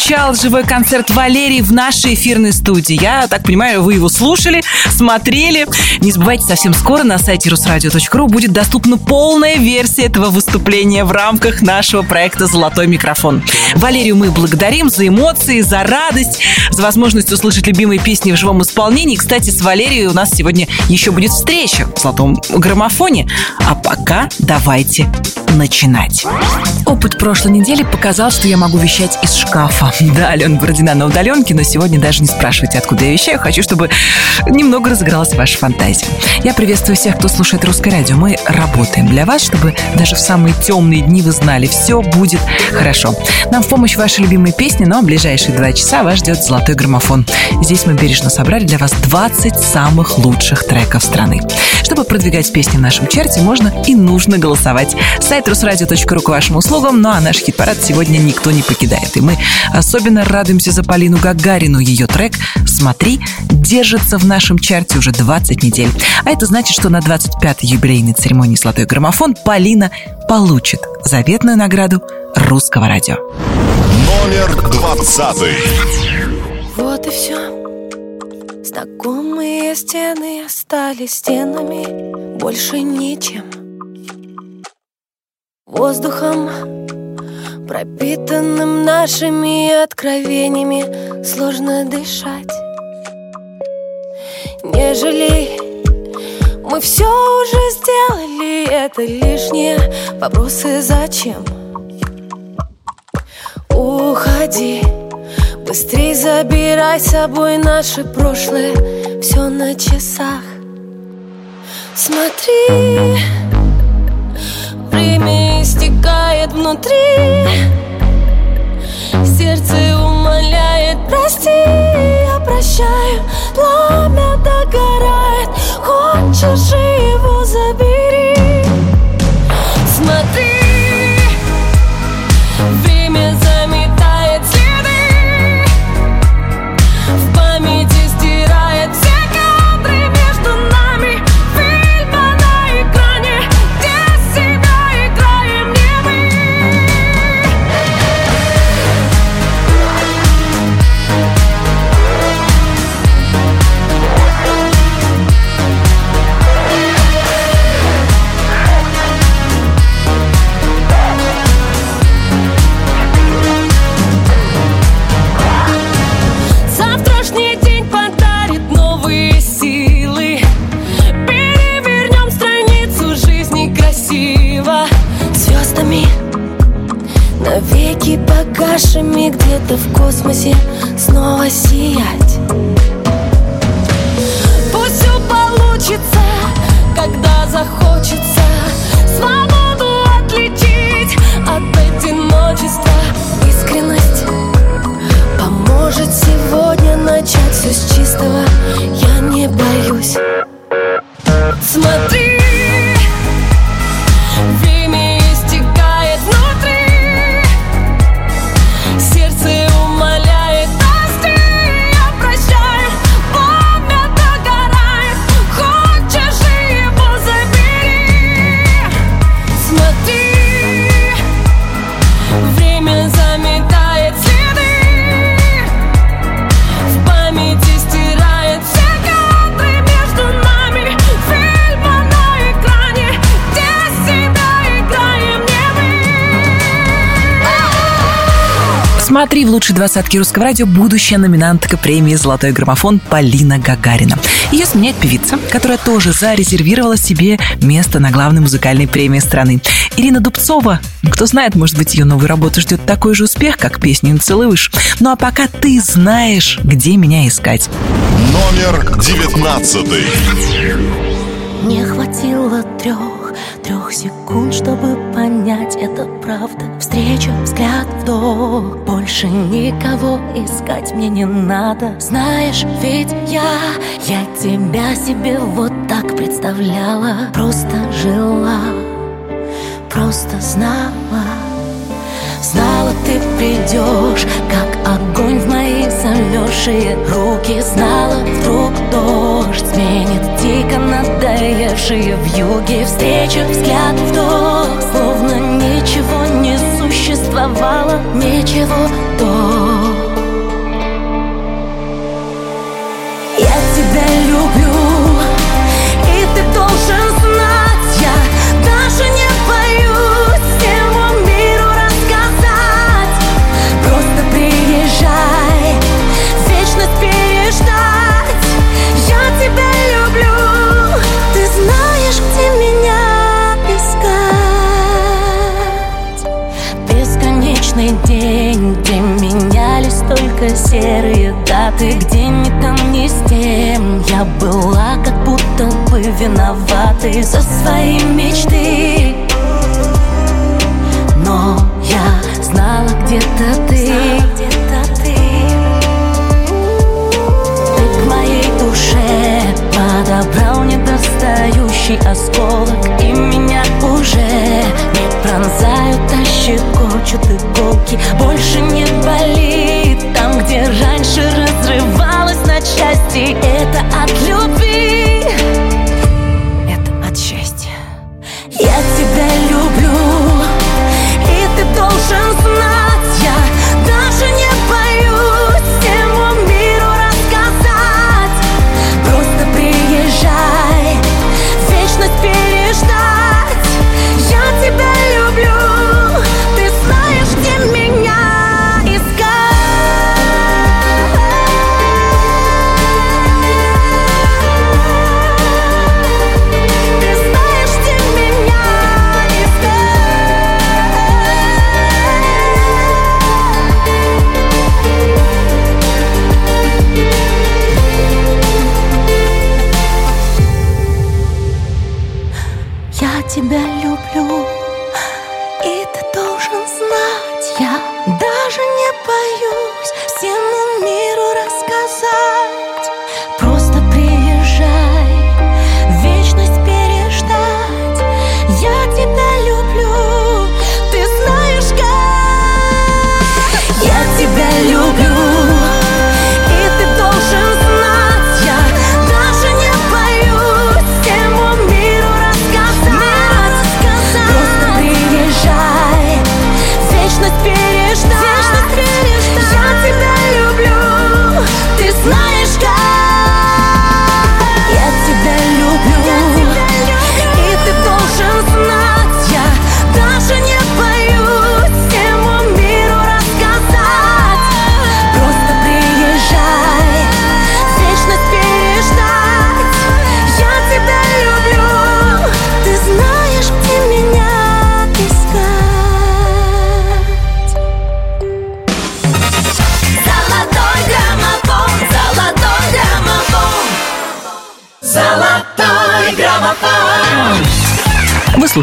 звучал живой концерт Валерии в нашей эфирной студии. Я так понимаю, вы его слушали, смотрели. Не забывайте, совсем скоро на сайте русрадио.ру будет доступна полная версия этого выступления в рамках нашего проекта «Золотой микрофон». Валерию мы благодарим за эмоции, за радость, за возможность услышать любимые песни в живом исполнении. Кстати, с Валерией у нас сегодня еще будет встреча в «Золотом граммофоне». А пока давайте начинать. Опыт прошлой недели показал, что я могу вещать из шкафа. Да, Алена Бородина на удаленке, но сегодня даже не спрашивайте, откуда я вещаю. Хочу, чтобы немного разыгралась ваша фантазия. Я приветствую всех, кто слушает русское радио. Мы работаем для вас, чтобы даже в самые темные дни вы знали, все будет хорошо. Нам в помощь ваши любимые песни, но в ближайшие два часа вас ждет золотой граммофон. Здесь мы бережно собрали для вас 20 самых лучших треков страны. Чтобы продвигать песни в нашем чарте, можно и нужно голосовать. Сайт русрадио.ру к вашим услугам, ну а наш хит-парад сегодня никто не покидает. И мы особенно радуемся за Полину Гагарину. Ее трек «Смотри» держится в нашем чарте уже 20 недель. А это значит, что на 25-й юбилейной церемонии «Золотой граммофон» Полина получит заветную награду русского радио. Номер двадцатый. Вот и все. Знакомые стены остались стенами, больше ничем. Воздухом, пропитанным нашими откровениями, сложно дышать. Не жалей, мы все уже сделали, это лишние вопросы зачем? Уходи, быстрей забирай с собой наше прошлое, все на часах. Смотри, время истекает внутри, сердце умоляет, прости, я прощаю, пламя догорает, хочешь его забери. Двадцатке русского радио будущая номинантка премии «Золотой граммофон» Полина Гагарина. Ее сменяет певица, которая тоже зарезервировала себе место на главной музыкальной премии страны. Ирина Дубцова. Кто знает, может быть, ее новую работу ждет такой же успех, как песню «Не целуешь». Ну а пока ты знаешь, где меня искать. Номер девятнадцатый. Не хватило трех, трех секунд, чтобы понять, это правда. Встреча, взгляд, вдох Больше никого искать мне не надо. Знаешь, ведь я, я тебя себе вот так представляла. Просто жила, просто знала. Знала, ты придешь, как огонь в мои замерзшие руки. Знала, вдруг сменит дико надоевшие в юге Встреча, взгляд, вдох, словно ничего не существовало Ничего до Я была как будто бы виноватой за свои мечты. Но я знала где-то ты. Ты. Ты к моей душе подобрал недостающий осколок И меня уже не пронзают, щекочут иголки. Больше не болит там, где раньше разрывалась на части. Это от любви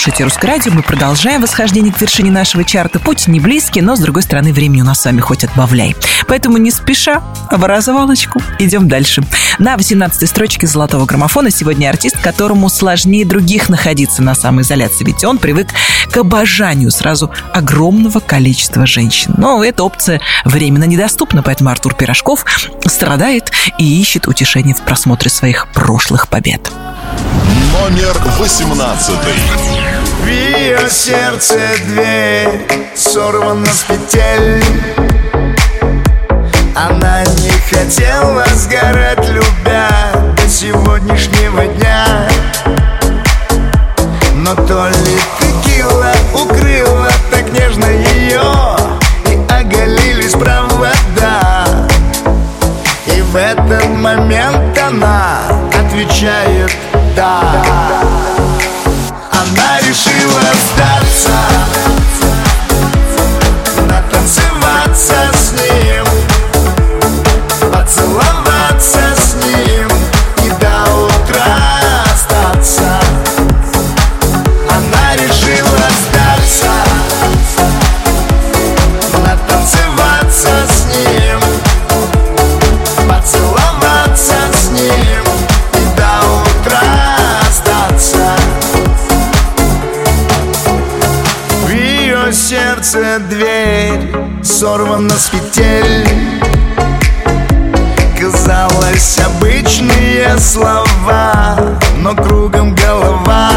слушаете «Русское радио», мы продолжаем восхождение к вершине нашего чарта. Путь не близкий, но, с другой стороны, времени у нас с вами хоть отбавляй. Поэтому не спеша, а в развалочку, идем дальше. На 18-й строчке «Золотого граммофона» сегодня артист, которому сложнее других находиться на самоизоляции, ведь он привык к обожанию сразу огромного количества женщин. Но эта опция временно недоступна, поэтому Артур Пирожков страдает и ищет утешение в просмотре своих прошлых побед. Номер восемнадцатый. Ее сердце дверь сорвана с петель. Она не хотела сгорать, любя до сегодняшнего дня. Но то ли текила укрыла так нежно ее И оголились провода. И в этот момент она отвечает «да» сдаться сердце дверь сорвана с петель. Казалось, обычные слова Но кругом голова.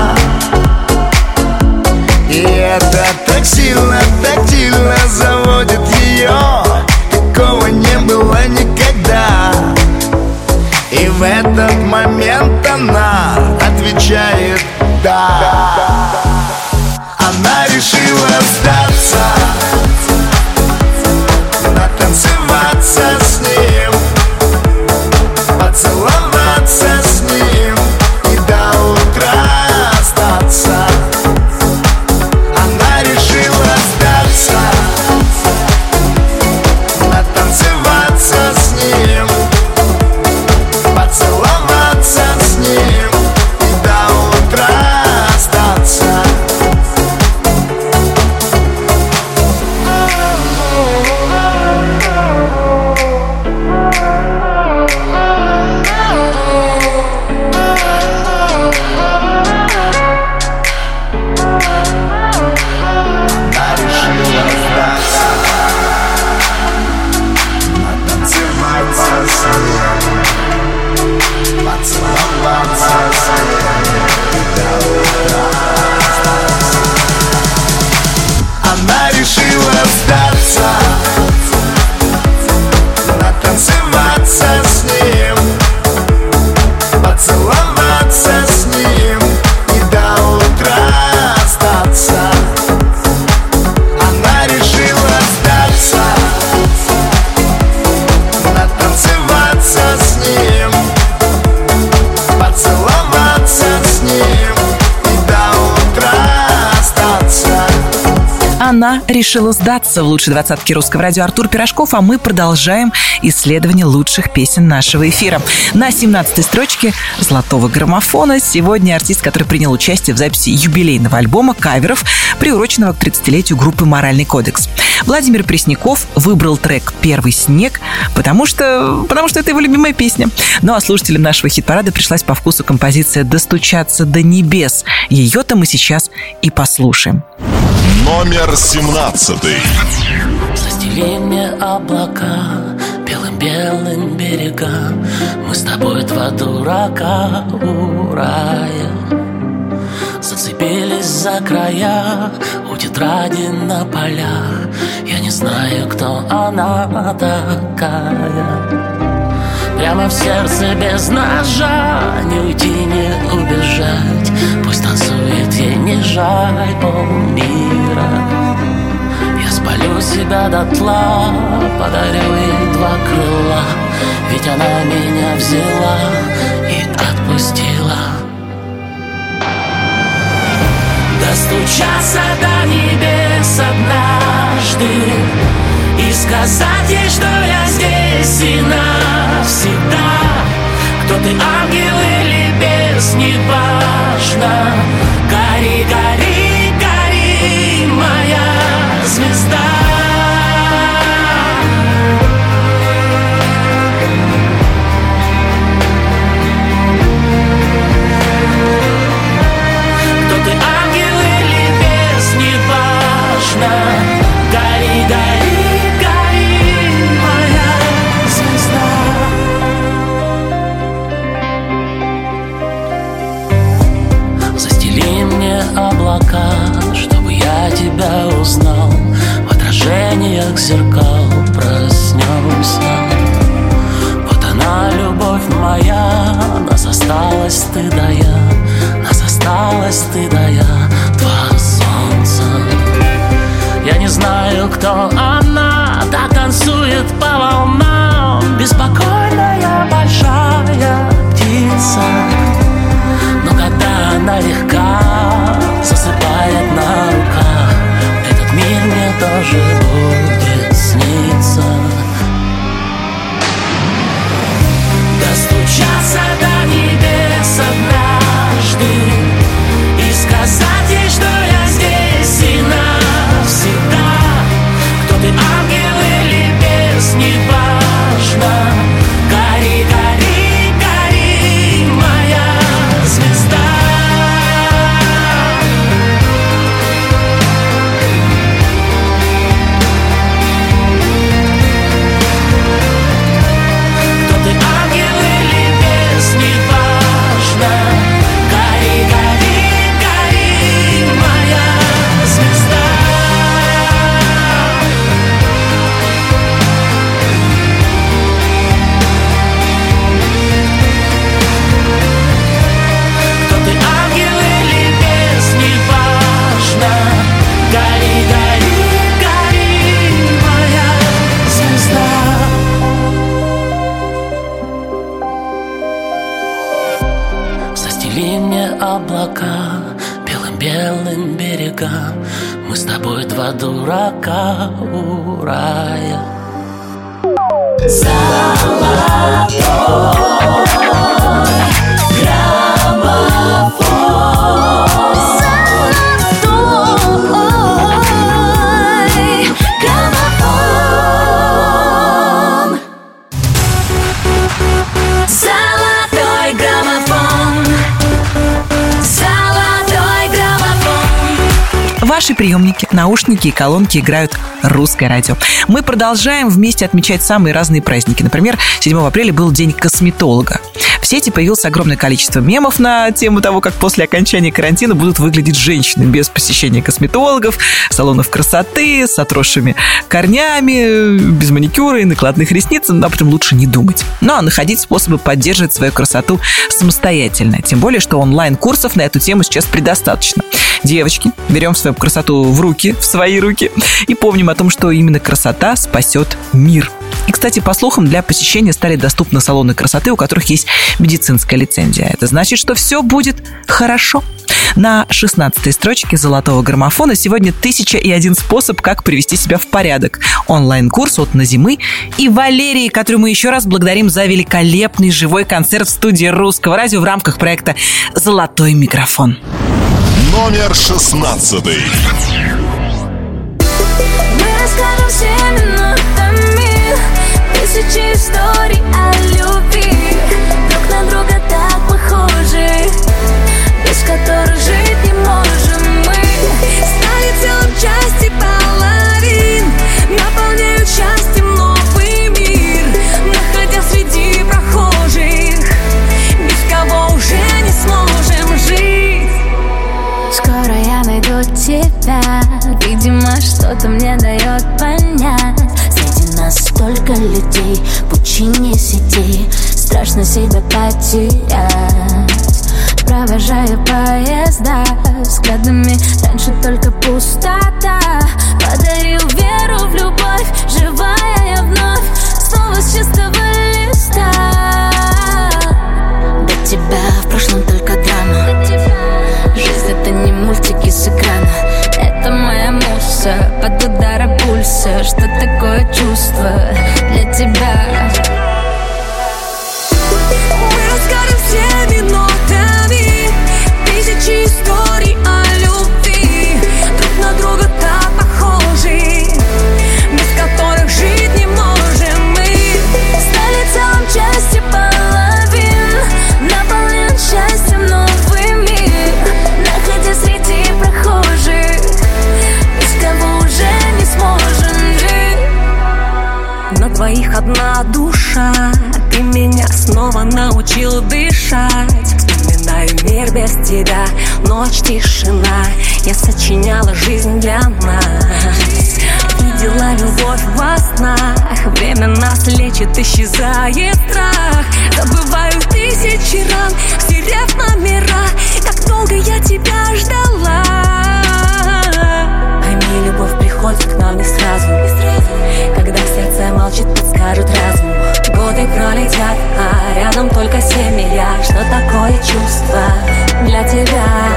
И это так сильно, тактильно заводит ее Такого не было никогда. И в этот момент она отвечает «да» она решила сдаться в лучшей двадцатке русского радио Артур Пирожков, а мы продолжаем исследование лучших песен нашего эфира. На 17 строчке «Золотого граммофона» сегодня артист, который принял участие в записи юбилейного альбома каверов, приуроченного к 30-летию группы «Моральный кодекс». Владимир Пресняков выбрал трек «Первый снег», потому что, потому что это его любимая песня. Ну а слушателям нашего хит-парада пришлась по вкусу композиция «Достучаться до небес». Ее-то мы сейчас и послушаем. Номер семнадцатый. Застели мне облака белым-белым берега Мы с тобой два дурака у рая Зацепились за края у тетради на полях. Я не знаю, кто она такая Прямо в сердце без ножа. Не уйти, не убежать. Пусть танцует ей не жаль полмира. Я спалю себя дотла Подарю ей два крыла. Ведь она меня взяла И отпустила. Достучаться до небес однажды И сказать ей, что я здесь и навсегда. Кто ты, ангел или бес, неважно. Гори, гори, гори, моя звезда тебя узнал. В отражениях зеркал проснемся. Вот она, любовь моя, нас осталось ты да я. Нас осталось ты да я, два солнца. Я не знаю, кто она, да танцует по волнам. Беспокойная большая птица. Но когда она легка, засыпает на тоже будет сниться. Достучаться наушники и колонки играют русское радио. Мы продолжаем вместе отмечать самые разные праздники. Например, 7 апреля был День косметолога. В сети появилось огромное количество мемов на тему того, как после окончания карантина будут выглядеть женщины без посещения косметологов, салонов красоты, с отросшими корнями, без маникюра и накладных ресниц. Но об этом лучше не думать. Ну а находить способы поддерживать свою красоту самостоятельно. Тем более, что онлайн-курсов на эту тему сейчас предостаточно. Девочки, берем свою красоту в руки, в свои руки, и помним о том, что именно красота спасет мир. И, кстати, по слухам, для посещения стали доступны салоны красоты, у которых есть медицинская лицензия. Это значит, что все будет хорошо. На 16 строчке золотого граммофона сегодня тысяча и один способ, как привести себя в порядок. Онлайн-курс от Назимы и Валерии, которую мы еще раз благодарим за великолепный живой концерт в студии Русского радио в рамках проекта «Золотой микрофон». Номер шестнадцатый. Мы расскажем всем минутами Тысячи историй о любви только семья Что такое чувство для тебя?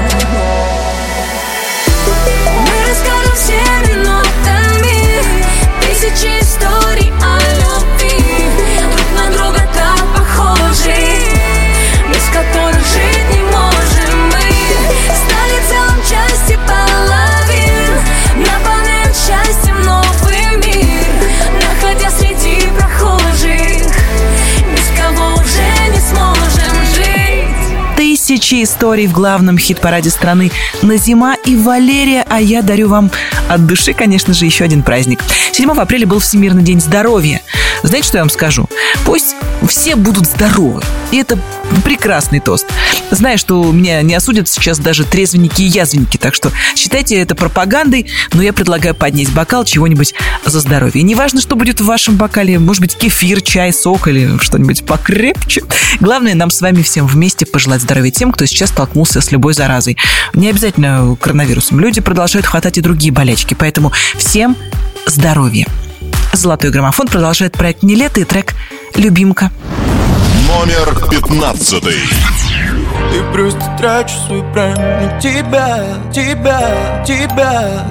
Историй в главном хит-параде страны на зима и Валерия, а я дарю вам от души, конечно же, еще один праздник. 7 апреля был Всемирный день здоровья. Знаете, что я вам скажу? Пусть все будут здоровы. И это прекрасный тост. Знаю, что меня не осудят сейчас даже трезвенники и язвенники, так что считайте это пропагандой, но я предлагаю поднять бокал чего-нибудь за здоровье. И неважно, что будет в вашем бокале, может быть, кефир, чай, сок или что-нибудь покрепче. Главное, нам с вами всем вместе пожелать здоровья тем, кто сейчас столкнулся с любой заразой. Не обязательно коронавирусом. Люди продолжают хватать и другие болячки, поэтому всем здоровья. Золотой граммофон продолжает проект «Не лето» и трек «Любимка». Номер пятнадцатый. Ты просто тратишь свой прайм на тебя, тебя, тебя,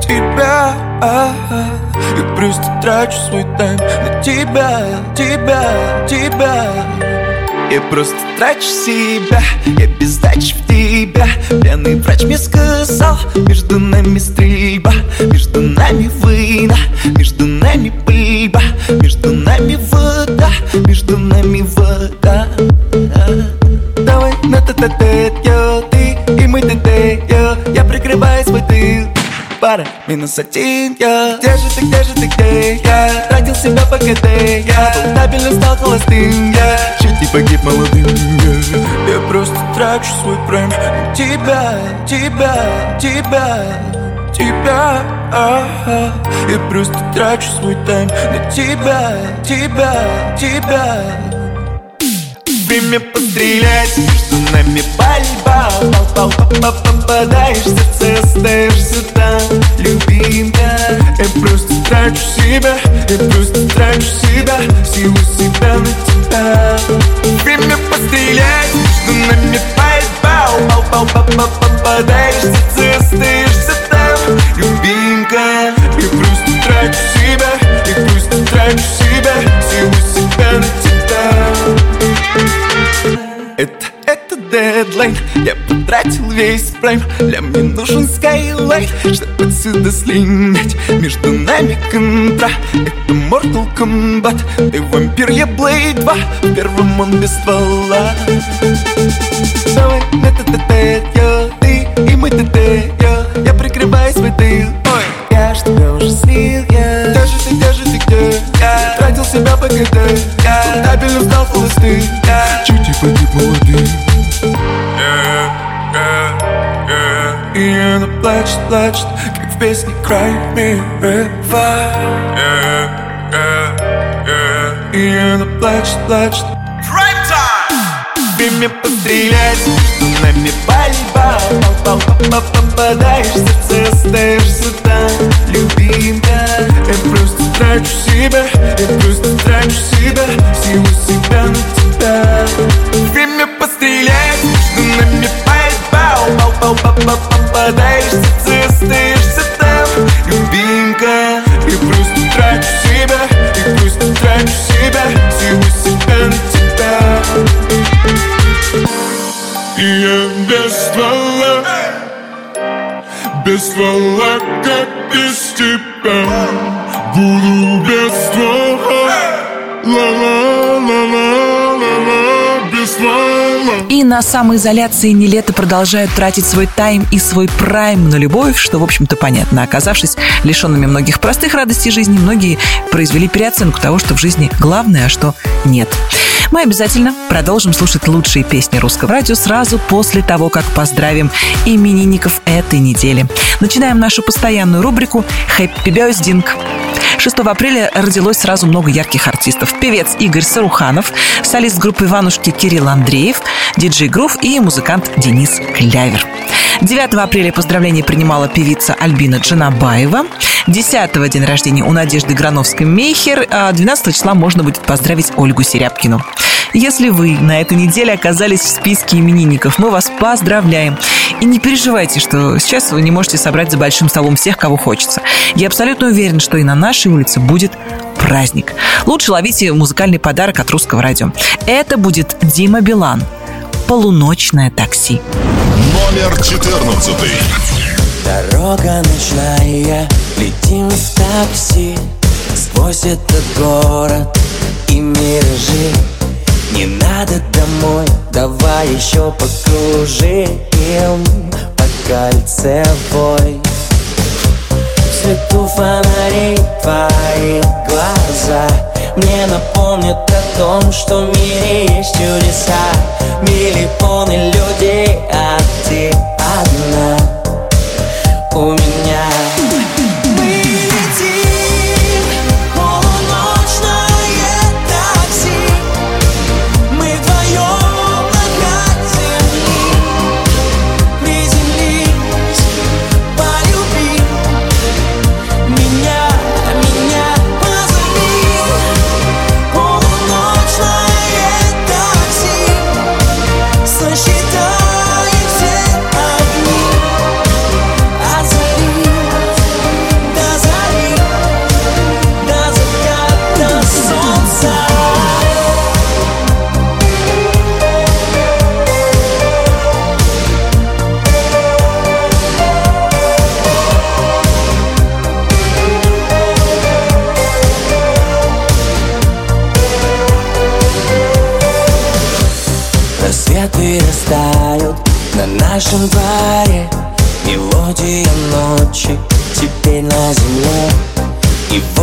тебя Я просто трачу свой тайм на тебя, тебя, тебя Я просто трачу себя, я без сдачи в тебя. Пьяный врач мне сказал, между нами стрельба Между нами война, между нами пыльба Между нами вода, между нами вода. Давай на тет тет йо Ты и мы йо Я прикрываю свой тыл Пара, минус один, я. Где же ты, где же ты, где я? Тратил себя по КД, я Был стал холостым, я. Чуть не погиб молодым, я. Я просто трачу свой прайм. Тебя, тебя, тебя Тебя, а-а. Я просто трачу свой тайм. На тебя, тебя, тебя Время пострелять. Между нами пальба Пал, пал, пал, попадаешь в сердце Остаешься там, любимка Я просто трачу себя Я просто трачу себя Силу себя на тебя. Время пострелять Между нами пальба Пал, пал, пал, попадаешь в сердце Остаешься там, любимка Я просто трачу себя Я просто трачу себя Силу себя на тебя Это это дедлайн. Я потратил весь прайм. Для мне нужен Skylite Чтобы отсюда слинять. Между нами контра. Это Mortal Kombat. Ты вампир, я Blade 2 В первом он без ствола. Давай на т я Ты и мы т я Я прикрываю свой тыл Ой, я ж тебя уже слил, я. Где же ты, где же ты, где? Я? Тратил себя по ГД Я табелем стал холостым Я чуть и погиб молодым и она плачет, плачет, как в песне Cry Me River И она плачет, плачет Время пострелять, нами пальба Пал, пал, пал, попадаешь в сердце, остаешься там Любимка, я просто трачу себя Я просто трачу себя, силу себя на тебя. Время пострелять, между нами пальба Пал, пал, пал, пал, попадаешь в сердце, остаешься там. Любимка, я просто трачу себя Я просто трачу себя, силу себя на тебя. Я без ствола Без ствола, как без тебя Буду без на самоизоляции Нелета продолжают тратить свой тайм и свой прайм на любовь, что, в общем-то, понятно. Оказавшись лишенными многих простых радостей жизни, многие произвели переоценку того, что в жизни главное, а что нет. Мы обязательно продолжим слушать лучшие песни русского радио сразу после того, как поздравим именинников этой недели. Начинаем нашу постоянную рубрику «Happy Birthday». 6 апреля родилось сразу много ярких артистов. Певец Игорь Саруханов, солист группы «Иванушки» Кирилл Андреев, диджей Грув и музыкант Денис Клявер. 9 апреля поздравления принимала певица Альбина Джанабаева. 10 день рождения у Надежды Грановской-Мейхер, а 12 числа можно будет поздравить Ольгу Серябкину. Если вы на этой неделе оказались в списке именинников, мы вас поздравляем. И не переживайте, что сейчас вы не можете собрать за большим столом всех, кого хочется. Я абсолютно уверен, что и на нашей улице будет праздник. Лучше ловите музыкальный подарок от русского радио. Это будет Дима Билан. Полуночное такси. Номер 14. Дорога ночная, летим в такси Сквозь этот город и миражи Не надо домой, давай еще покружим По кольцевой В свету фонарей твои глаза Мне напомнят о том, что в мире есть чудеса. Миллионы людей, а ты одна. У меня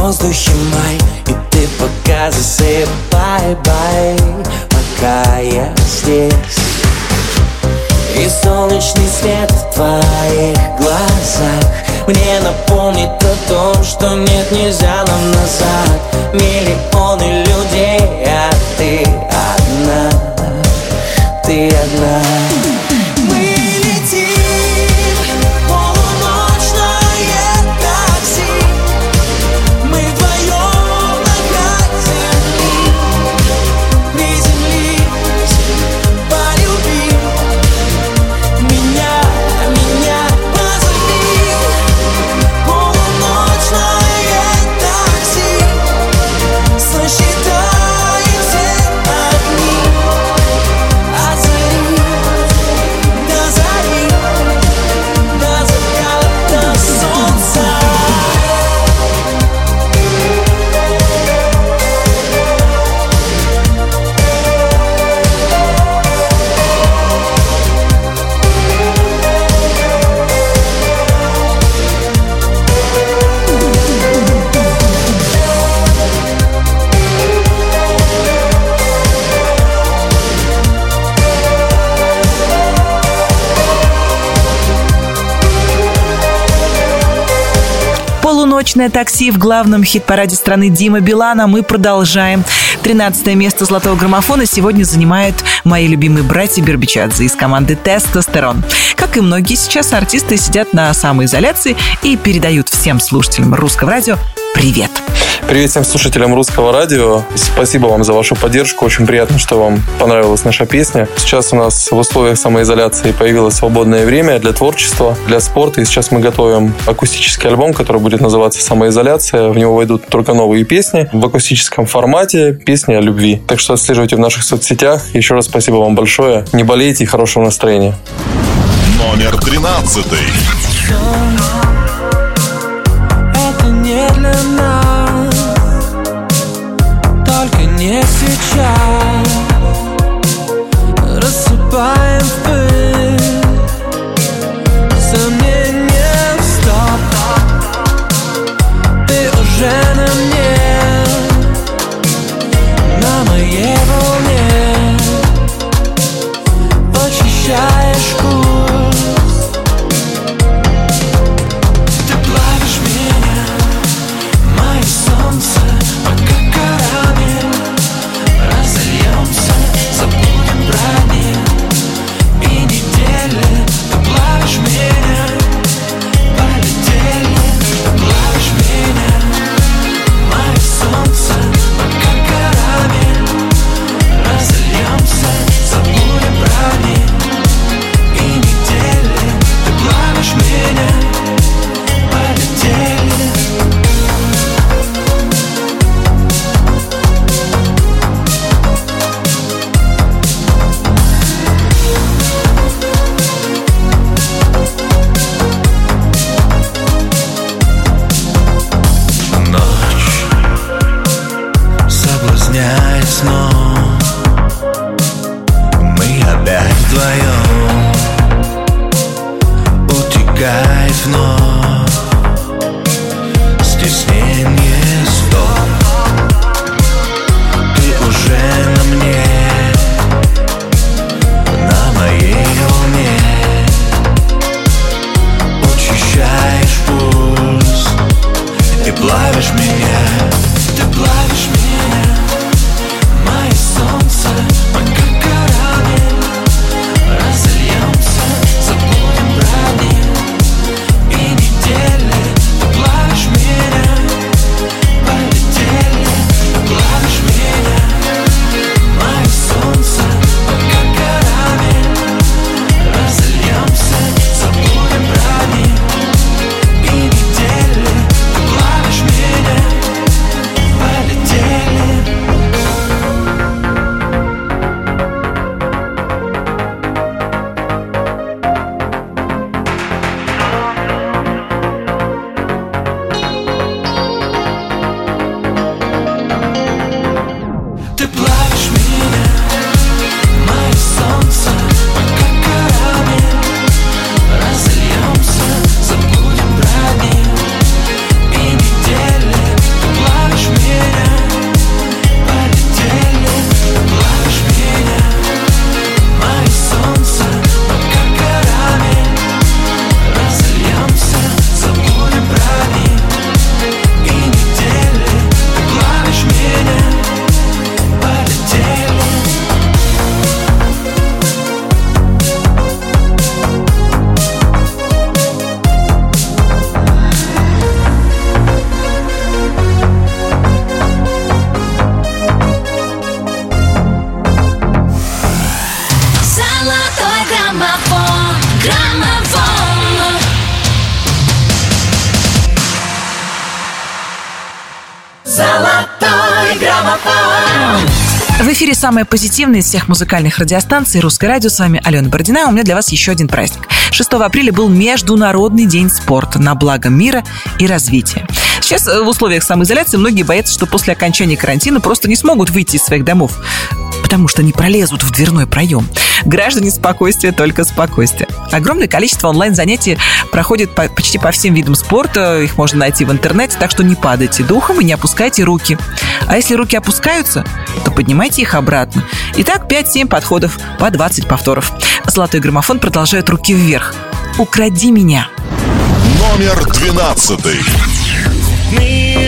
воздухе май, и ты пока засыпай, бай Пока я здесь. И солнечный свет в твоих глазах Мне напомнит о том, что нет, нельзя нам назад. Миллионы людей, а ты одна. Ты одна Полуночное такси в главном хит-параде страны Дима Билана. Мы продолжаем. 13 место золотого граммофона сегодня занимают мои любимые братья Бербичадзе из команды «Тестостерон». Как и многие сейчас, артисты сидят на самоизоляции и передают всем слушателям русского радио привет. Привет всем слушателям русского радио. Спасибо вам за вашу поддержку. Очень приятно, что вам понравилась наша песня. Сейчас у нас в условиях самоизоляции появилось свободное время для творчества, для спорта. И сейчас мы готовим акустический альбом, который будет называться «Самоизоляция». В него войдут только новые песни в акустическом формате, песни о любви. Так что отслеживайте в наших соцсетях. Еще раз спасибо вам большое. Не болейте и хорошего настроения. Номер тринадцатый. Самая позитивная из всех музыкальных радиостанций «Русское радио». С вами Алена Бородина. У меня для вас еще один праздник. 6 апреля был Международный день спорта на благо мира и развития. Сейчас э, в условиях самоизоляции многие боятся, что после окончания карантина просто не смогут выйти из своих домов потому что не пролезут в дверной проем. Граждане спокойствия, только спокойствие. Огромное количество онлайн-занятий проходит по, почти по всем видам спорта. Их можно найти в интернете, так что не падайте духом и не опускайте руки. А если руки опускаются, то поднимайте их обратно. Итак, 5-7 подходов по 20 повторов. Золотой граммофон продолжает руки вверх. «Укради меня». Номер двенадцатый.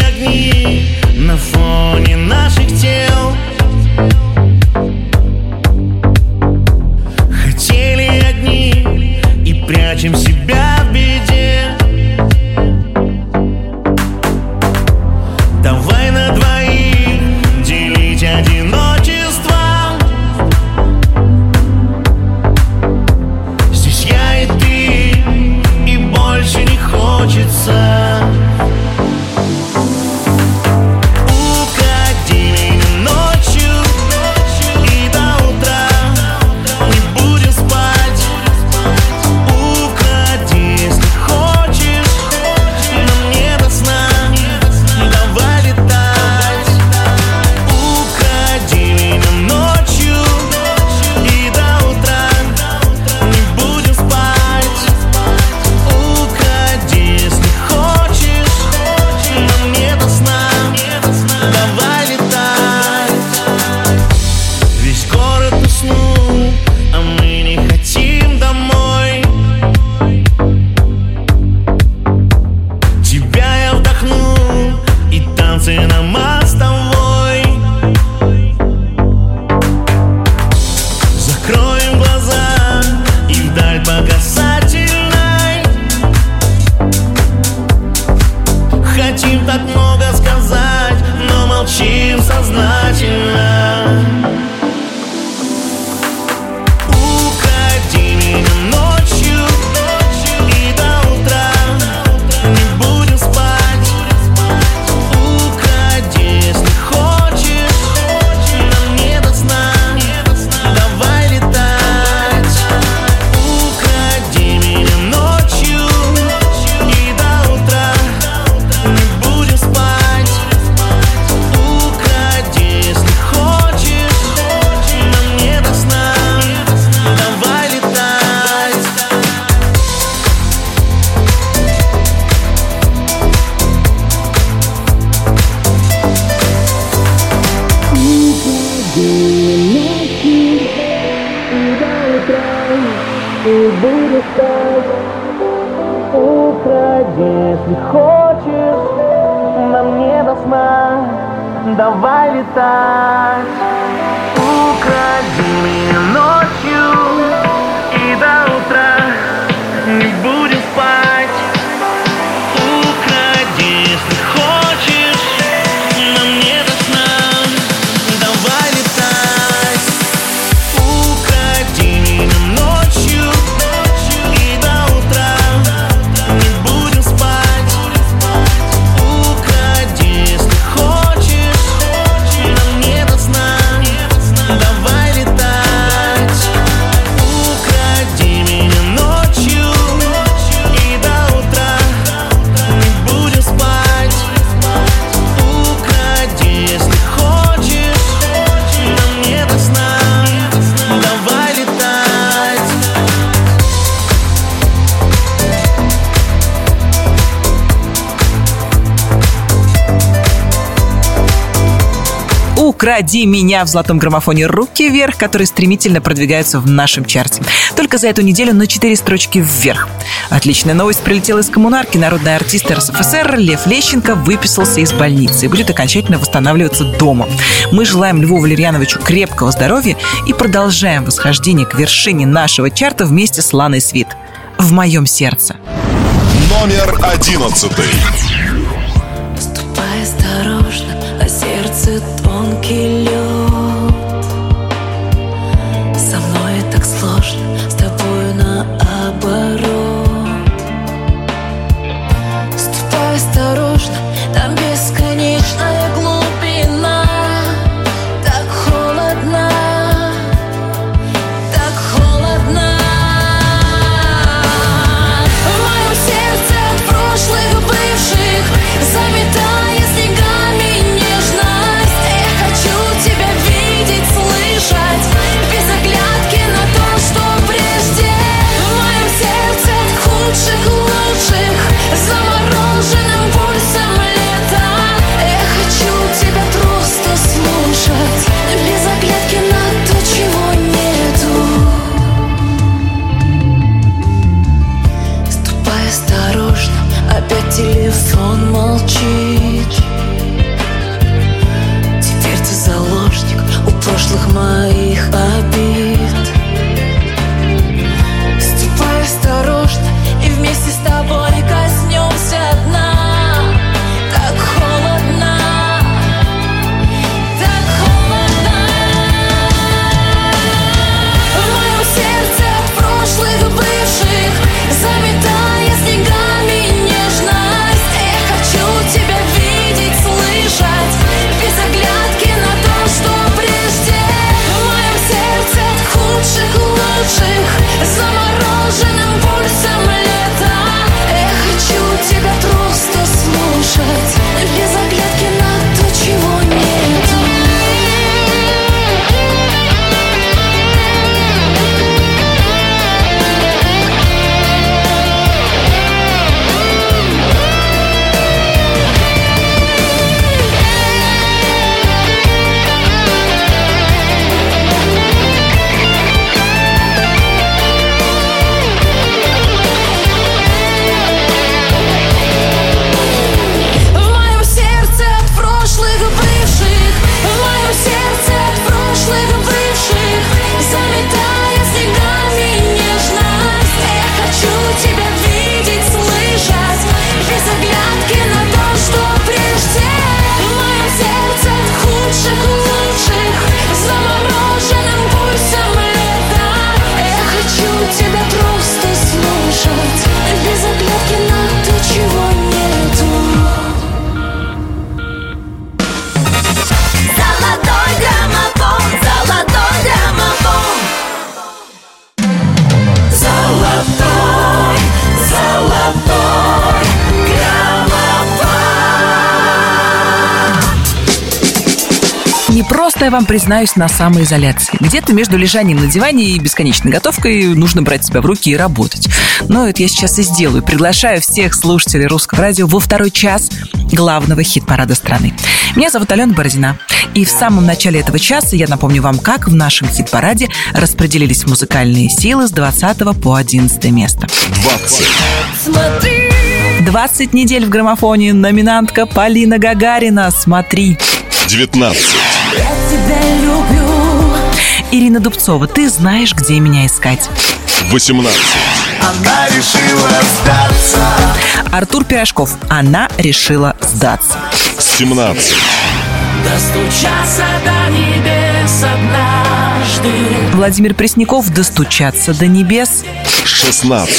огни на фоне наших тел прячем себя в беде. Давай «Укради меня» в золотом граммофоне «Руки вверх», который стремительно продвигается в нашем чарте. Только за эту неделю на 4 строчки вверх. Отличная новость прилетела из коммунарки. Народный артист РСФСР Лев Лещенко выписался из больницы и будет окончательно восстанавливаться дома. Мы желаем Льву Валерьяновичу крепкого здоровья и продолжаем восхождение к вершине нашего чарта вместе с Ланой Свит. В моем сердце. Номер одиннадцатый. Ступай осторожно, а сердце тонкий Просто я вам признаюсь на самоизоляции. Где-то между лежанием на диване и бесконечной готовкой нужно брать себя в руки и работать. Но это я сейчас и сделаю. Приглашаю всех слушателей русского радио во второй час главного хит-парада страны. Меня зовут Алена Бородина. И в самом начале этого часа я напомню вам, как в нашем хит-параде распределились музыкальные силы с 20 по 11 место. 20. Смотри 20 недель в граммофоне номинантка Полина Гагарина «Смотри». 19. Ирина Дубцова «Ты знаешь, где меня искать». 18. Она решила сдаться Артур Пирожков «Она решила сдаться». 17. Достучаться до небес однажды Владимир Пресняков «Достучаться до небес». 16.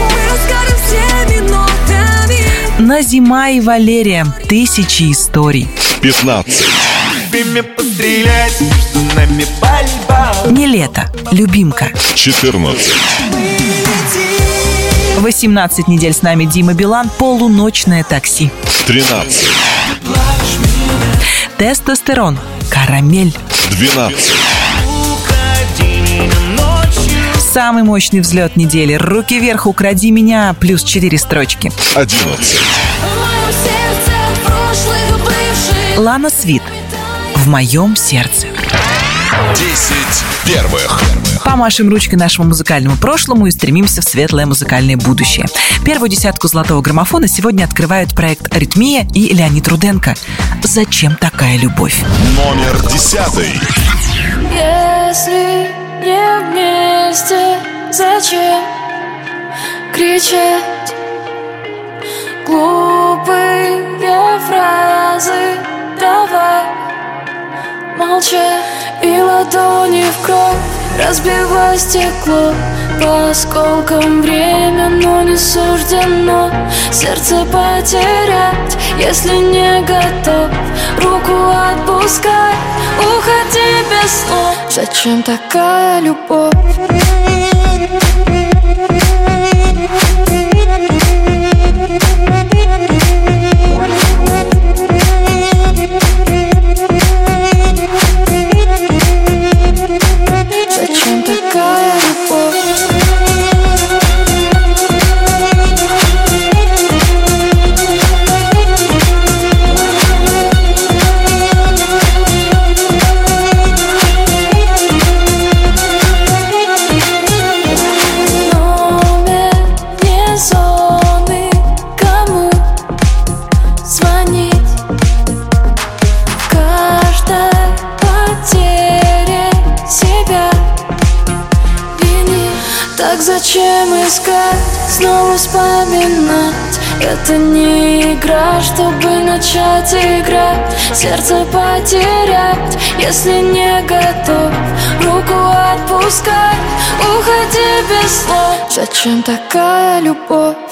Мы расскажем всеми нотами Назима и Валерия «Тысячи историй». 15. Время пострелять между нами пальба Не лето, любимка. 14. 18 недель с нами Дима Билан «Полуночное такси». 13. Тестостерон, карамель. 12. Уходи меня ночью Самый мощный взлет недели. Руки вверх, укради меня. Плюс 4 строчки. 11. В моем сердце от прошлых бывших Лана Свит. В моем сердце. 10 первых. Помашем ручкой нашему музыкальному прошлому и стремимся в светлое музыкальное будущее. Первую десятку золотого граммофона сегодня открывают проект «Аритмия» и Леонид Руденко. «Зачем такая любовь?» Номер 10. Если не вместе, зачем кричать глупые фразы? Давай молчать и ладони в кровь. Разбивай стекло по осколкам. Время, но не суждено Сердце потерять, если не готов Руку отпускай, уходи без слов Зачем такая любовь? Это не игра, чтобы начать играть. Сердце потерять, если не готов. Руку отпускай, уходи без слов Зачем такая любовь?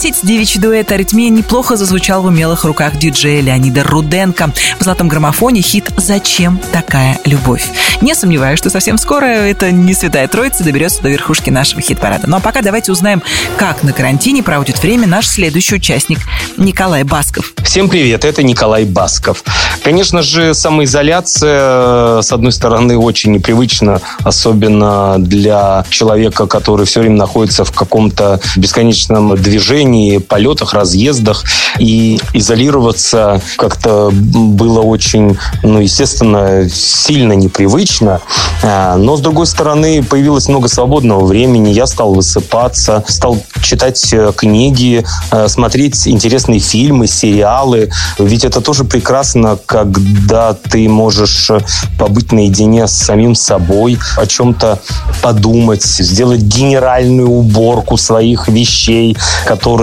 Согласитесь, девичий дуэт «Аритмия» неплохо зазвучал в умелых руках диджея Леонида Руденко. В золотом граммофоне хит «Зачем такая любовь?». Не сомневаюсь, что совсем скоро это не святая троица доберется до верхушки нашего хит-парада. Ну а пока давайте узнаем, как на карантине проводит время наш следующий участник Николай Басков. Всем привет, это Николай Басков. Конечно же, самоизоляция, с одной стороны, очень непривычна, особенно для человека, который все время находится в каком-то бесконечном движении, полетах, разъездах. И изолироваться как-то было очень, ну, естественно, сильно непривычно. А, Но, с другой стороны, появилось много свободного времени. Я стал высыпаться, стал читать э, книги, э, смотреть интересные фильмы, сериалы. Ведь это тоже прекрасно, когда ты можешь э, побыть наедине с самим собой, о чем-то подумать, сделать генеральную уборку своих вещей, которые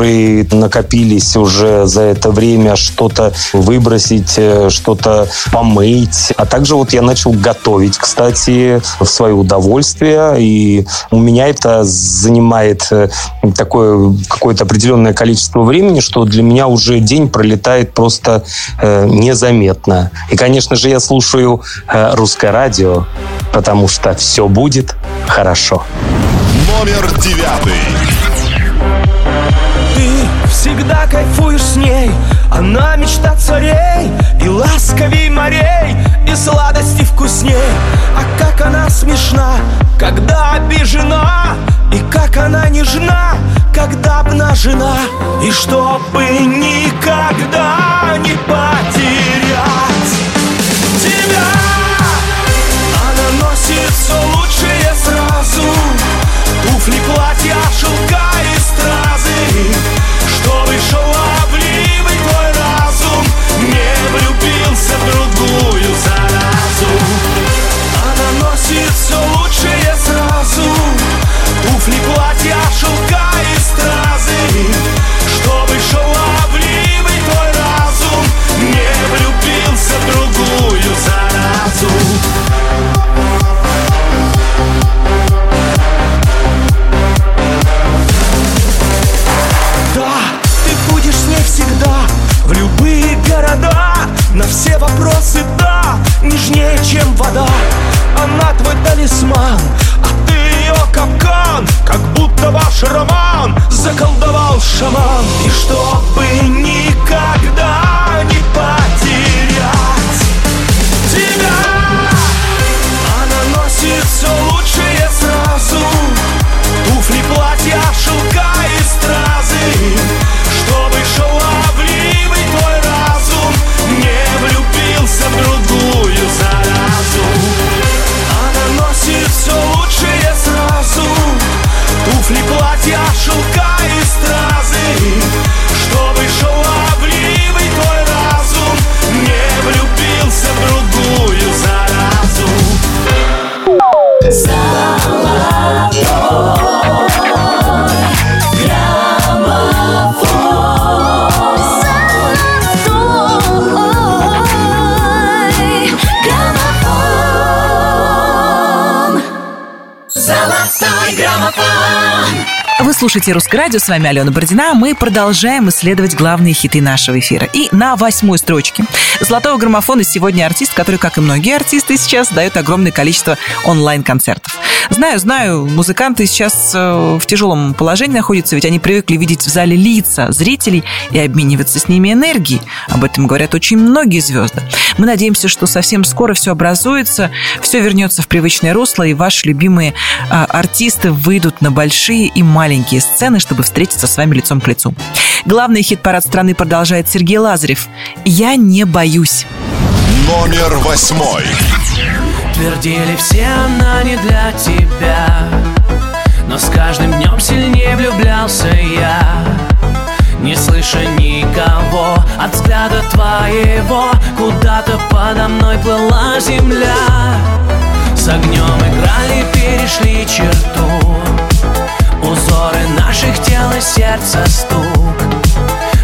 накопились уже за это время, что-то выбросить, э, что-то помыть. А также вот я начал готовить, кстати, в свое удовольствие. И у меня это занимает э, такое какое-то определенное количество времени, что для меня уже день пролетает просто э, незаметно. И, конечно же, я слушаю э, русское радио, потому что все будет хорошо. Номер девятый. Всегда кайфуешь с ней. Она мечта царей И ласковей морей И сладости вкусней. А как она смешна Когда обижена И как она нежна Когда обнажена. И чтобы никогда не потерять Тебя. Она носит все лучшее сразу. Туфли, платья, шелка вопросы да Нежнее, чем вода. Она твой талисман А ты ее капкан. Как будто ваш роман Заколдовал шаман. И чтобы никогда слушаете «Русское радио», с вами Алена Бородина. Мы продолжаем исследовать главные хиты нашего эфира. И на восьмой строчке золотого граммофона сегодня артист, который, как и многие артисты сейчас, дает огромное количество онлайн-концертов. Знаю, знаю, музыканты сейчас э, в тяжелом положении находятся, ведь они привыкли видеть в зале лица зрителей и обмениваться с ними энергией. Об этом говорят очень многие звезды. Мы надеемся, что совсем скоро все образуется, все вернется в привычное русло, и ваши любимые а, артисты выйдут на большие и маленькие сцены, чтобы встретиться с вами лицом к лицу. Главный хит-парад страны продолжает Сергей Лазарев. «Я не боюсь». Номер восьмой. Твердили все, она не для тебя. Но с каждым днем сильнее влюблялся я. Не слыша никого от взгляда твоего Куда-то подо мной плыла земля. С огнем играли, перешли черту. Узоры наших тел и сердца стук.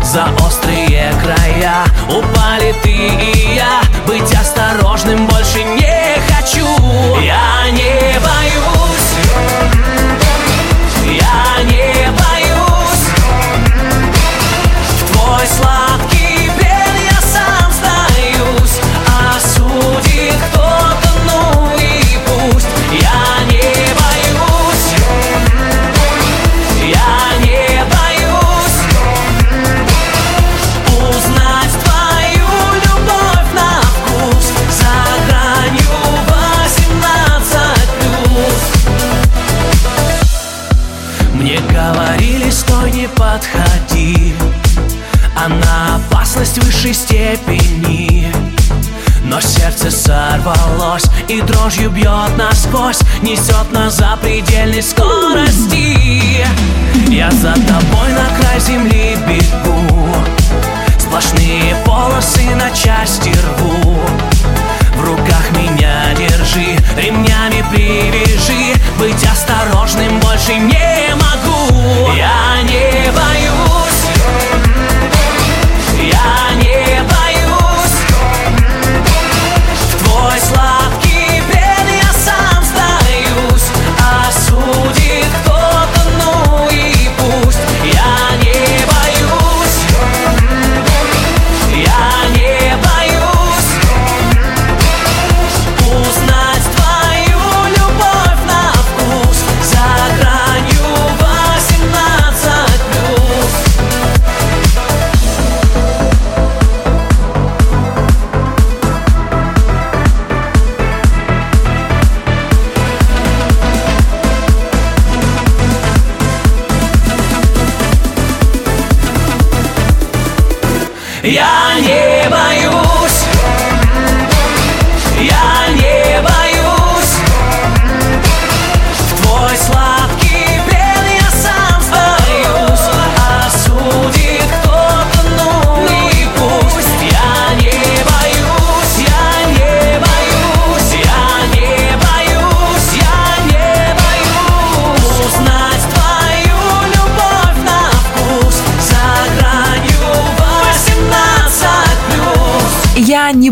За острые края Упали ты и я. Быть осторожным больше не хочу. Я не боюсь и дрожью бьет насквозь Несет нас за предельной скорости. Я за тобой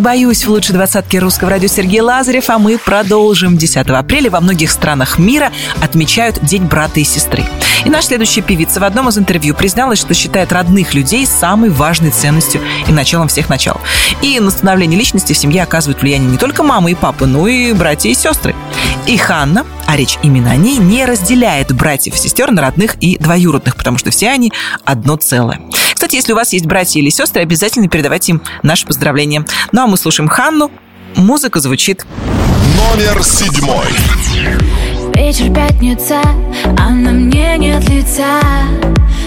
боюсь в лучшей двадцатке русского радио Сергей Лазарев, а мы продолжим. 10 апреля во многих странах мира отмечают День брата и сестры. И наша следующая певица в одном из интервью призналась, что считает родных людей самой важной ценностью и началом всех начал. И на становление личности в семье оказывают влияние не только мама и папа, но и братья и сестры. И Ханна, а речь именно о ней, не разделяет братьев и сестер на родных и двоюродных, потому что все они одно целое. Кстати, если у вас есть братья или сестры, обязательно передавайте им наши поздравления. Ну а мы слушаем Ханну. Музыка звучит. Номер седьмой. Вечер пятница, а на мне нет лица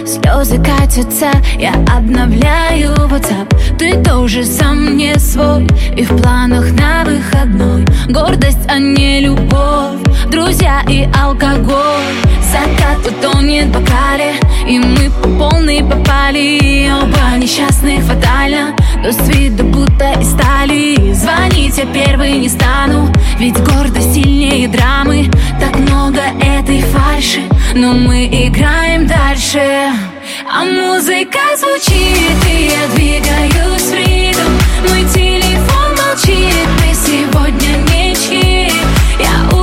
Слезы катятся, я обновляю WhatsApp. Ты тоже сам не свой И в планах на выходной. Гордость, а не любовь Друзья и алкоголь. Закат утонет в бокале И мы по полной попали. Оба несчастных фатально Но с виду будто из стали. Звонить я первый не стану Ведь гордость сильнее драмы. Так много этой фальши Но мы играем дальше. А музыка звучит И я двигаюсь в ритм. Мой телефон молчит Мы сегодня ничьи Я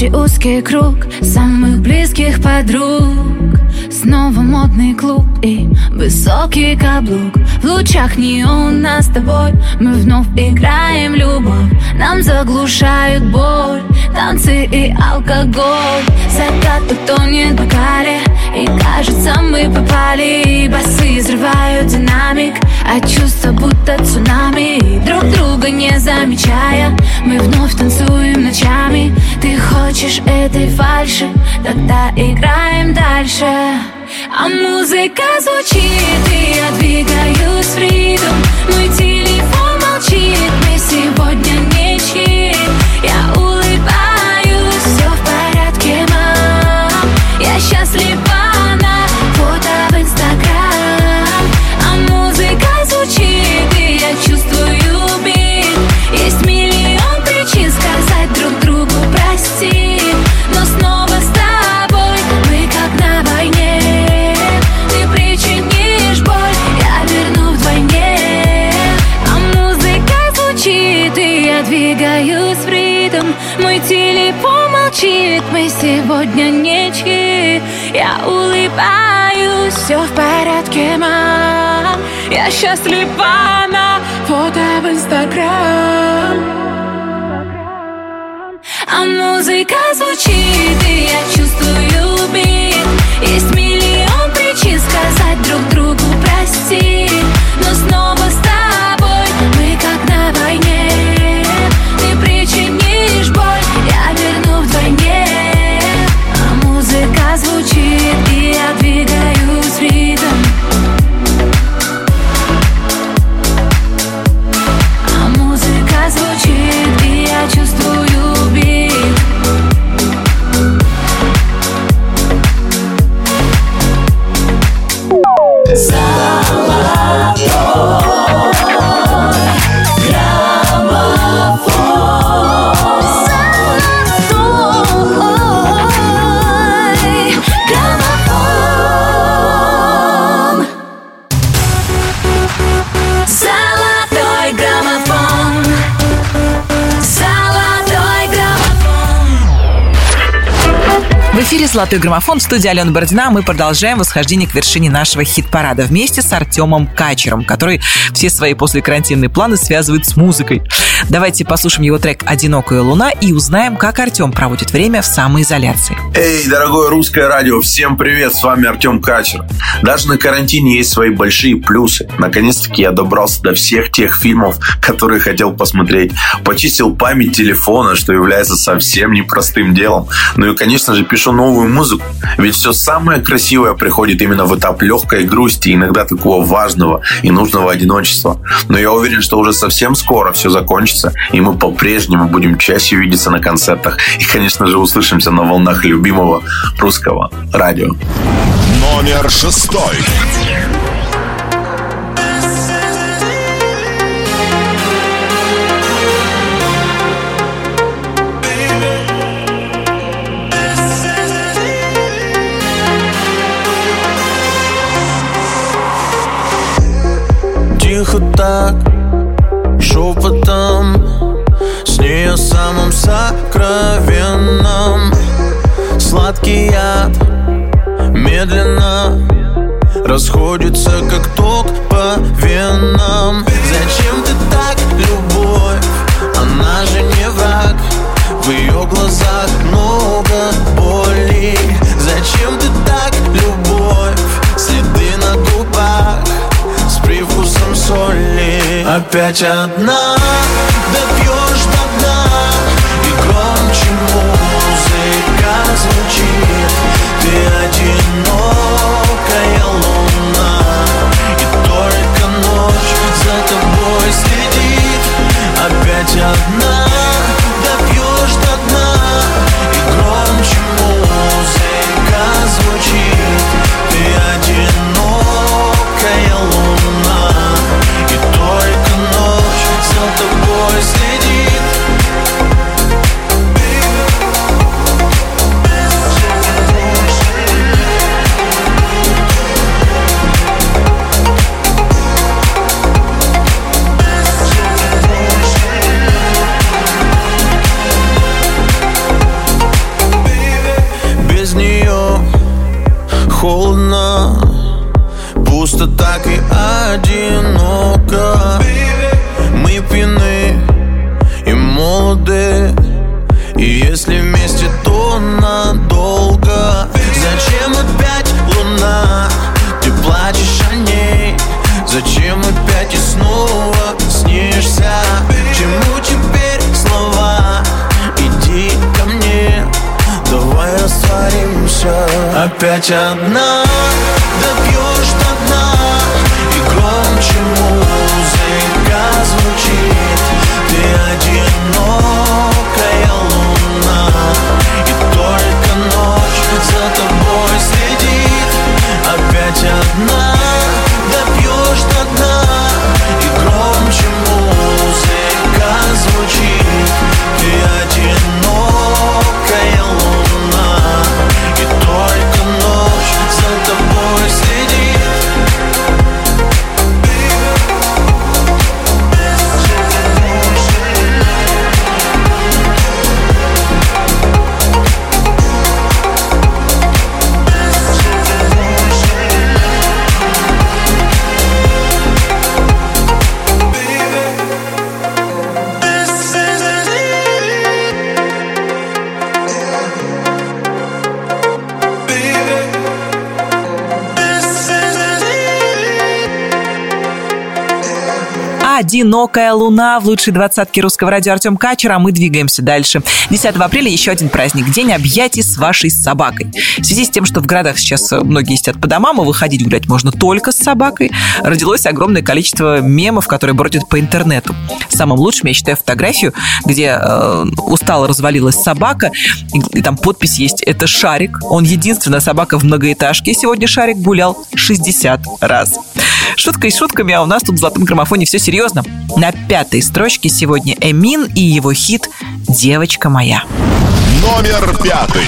Ночи узкий круг самых близких подруг. Снова модный клуб и высокий каблук В лучах неона с тобой. Мы вновь играем любовь Нам заглушают боль. Танцы и алкоголь Закат утонет в бокале И кажется мы попали Басы взрывают динамик. А чувства будто цунами Друг друга не замечая. Мы вновь танцуем ночами. Ты хочешь этой фальши? Тогда играем дальше А музыка звучит, и я двигаюсь в ритм. Мой телефон молчит, мы сегодня ничьи Я улыбаюсь, мы сегодня ничьи Я улыбаюсь, все в порядке, мам. Я счастлива на фото в инстаграм а музыка звучит, и я чувствую эфире «Золотой граммофон» в студии Алена Бородина. Мы продолжаем восхождение к вершине нашего хит-парада вместе с Артемом Качером, который все свои послекарантинные планы связывает с музыкой. Давайте послушаем его трек «Одинокая луна» и узнаем, как Артем проводит время в самоизоляции. Эй, дорогое русское радио, всем привет, с вами Артем Качер. Даже на карантине есть свои большие плюсы. Наконец-таки я добрался до всех тех фильмов, которые хотел посмотреть. Почистил память телефона, что является совсем непростым делом. Ну и, конечно же, пишу новую музыку. Ведь все самое красивое приходит именно в этап легкой грусти, иногда такого важного и нужного одиночества. Но я уверен, что уже совсем скоро все закончится, и мы по-прежнему будем чаще видеться на концертах. И, конечно же, услышимся на волнах любимого русского радио. Номер шестой. Так, шепотом С ней о самом сокровенном Сладкий яд Медленно Расходится, как ток по венам. Зачем ты так, любовь? Она же не враг. В ее глазах много боли. Зачем ты Опять одна, допьешь до дна. И громче музыка звучит. Ты одинокая луна. И только ночь за тобой следит. Опять одна, Опять одна одинокая луна в лучшей двадцатке русского радио Артем Качер, а мы двигаемся дальше. 10 апреля еще один праздник, день объятий с вашей собакой. В связи с тем, что в городах сейчас многие сидят по домам, и выходить гулять можно только с собакой, родилось огромное количество мемов, которые бродят по интернету. Самым лучшим я считаю фотографию, где э, устало развалилась собака, и, и там подпись есть «Это Шарик». Он единственная собака в многоэтажке. Сегодня Шарик гулял 60 раз. Шуткой шутками, а у нас тут в золотом граммофоне все серьезно. На пятой строчке сегодня Эмин и его хит «Девочка моя». Номер пятый.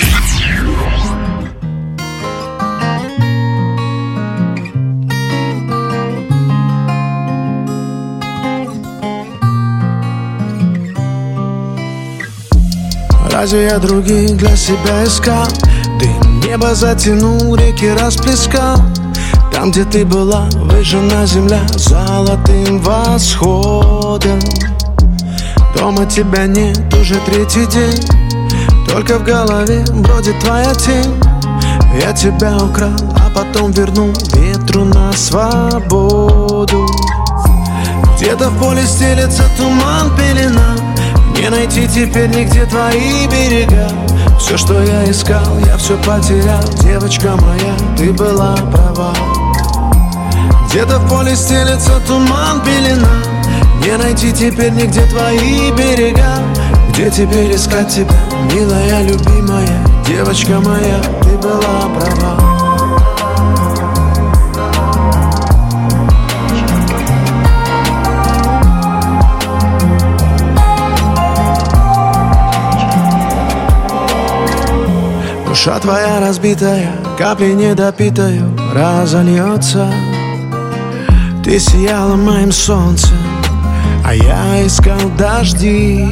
Разве я других для себя искал? Дым небо затянул, реки расплескал Там, где ты была, выжжена земля золотым восходом. Дома тебя нет уже третий день. Только в голове бродит твоя тень. Я тебя украл, а потом вернул ветру на свободу. Где-то в поле стелется туман, пелена. Не найти теперь нигде твои берега. Все, что я искал, я все потерял. Девочка моя, ты была права Где-то в поле стелется туман, пелена. Не найти теперь нигде твои берега. Где теперь искать тебя, милая, любимая? Девочка моя, ты была права. Душа твоя разбитая, капли недопитаю разольется Ты сияла моим солнцем, а я искал дожди.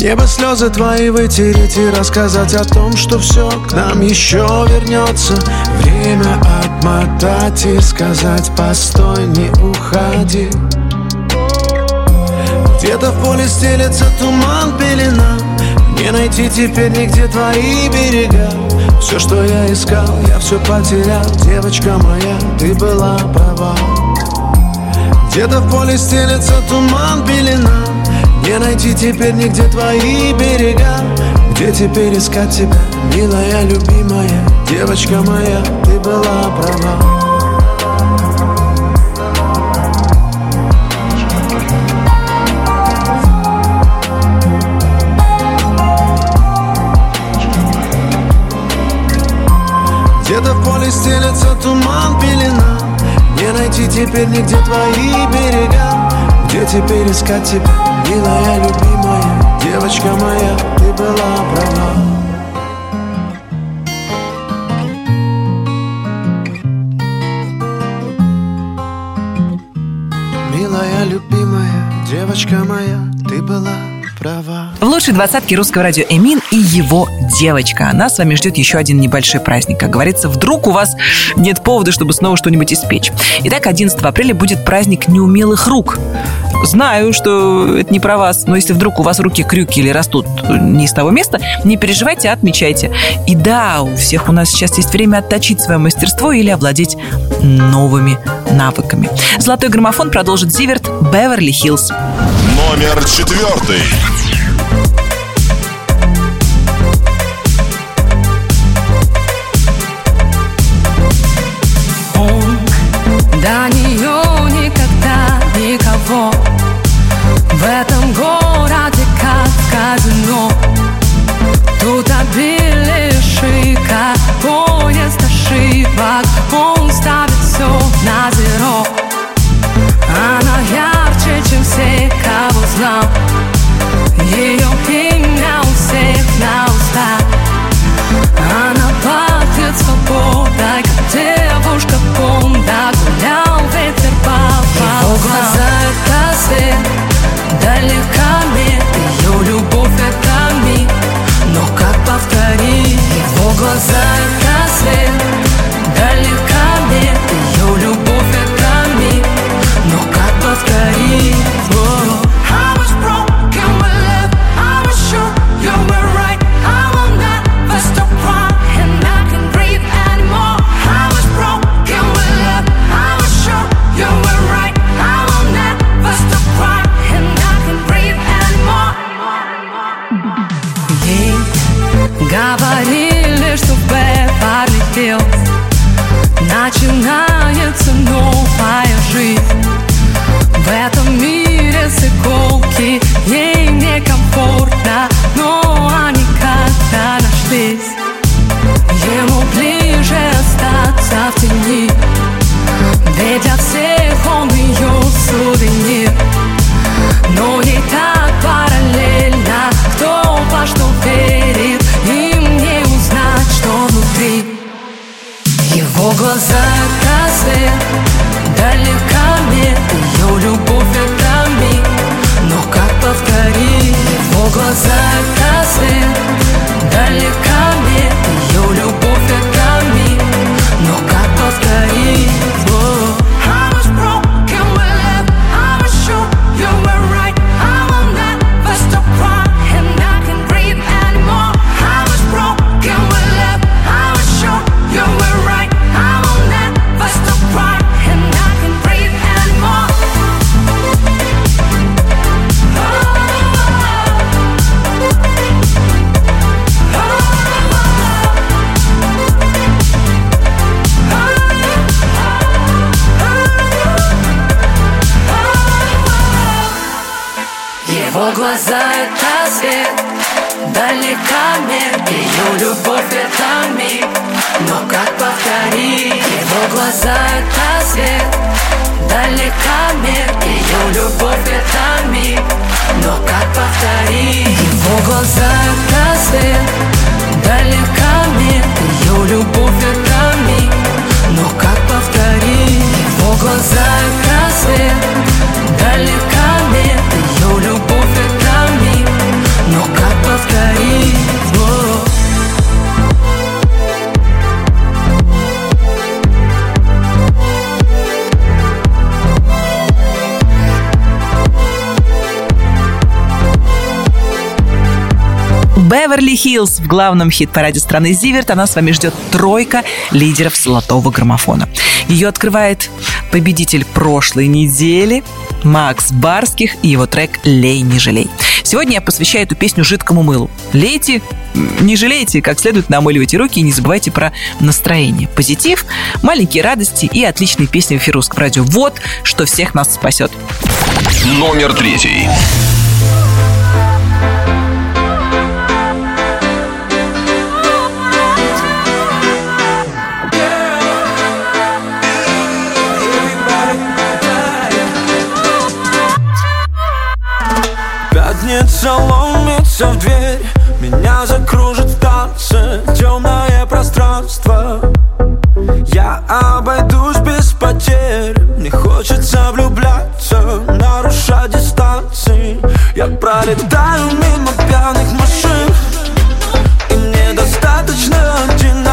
Небо слезы твои вытереть и рассказать о том, что все к нам еще вернется Время отмотать и сказать постой, не уходи Где-то в поле стелется туман, пелена. Не найти теперь нигде твои берега Все, что я искал, я все потерял. Девочка моя, ты была права. Где-то в поле стелется туман, пелена. Не найти теперь нигде твои берега. Где теперь искать тебя, милая, любимая? Девочка моя, ты была права Где-то в поле стелется туман, пелена. Не найти теперь нигде твои берега. Где теперь искать тебя, милая, любимая? Девочка моя, ты была права. Милая, любимая, девочка моя, ты была права В лучшей двадцатке русского радио Эмин и его девочка. Нас с вами ждет еще один небольшой праздник. Как говорится, вдруг у вас нет повода, чтобы снова что-нибудь испечь. Итак, 11 апреля будет праздник неумелых рук. Знаю, что это не про вас, но если вдруг у вас руки крюки или растут не из того места, не переживайте, отмечайте. И да, у всех у нас сейчас есть время отточить свое мастерство или овладеть новыми навыками. Золотой граммофон продолжит Зиверт Беверли Хиллз. Номер четвертый. Хиллз в главном хит-параде страны Зиверт. Она с вами ждет тройка лидеров золотого граммофона. Ее открывает победитель прошлой недели Макс Барских и его трек «Лей, не жалей». Сегодня я посвящаю эту песню жидкому мылу. Лейте, не жалейте, как следует намыливайте руки и не забывайте про настроение. Позитив, маленькие радости и отличные песни в эфире Русского радио. Вот что всех нас спасет. Номер третий. Пятница ломится в дверь. Меня закружит в танце. Темное пространство. Я обойдусь без потерь. Мне хочется влюбляться Нарушать дистанции. Я пролетаю мимо пьяных машин. И мне достаточно один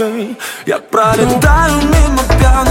гравитации Я пролетаю мимо пьяных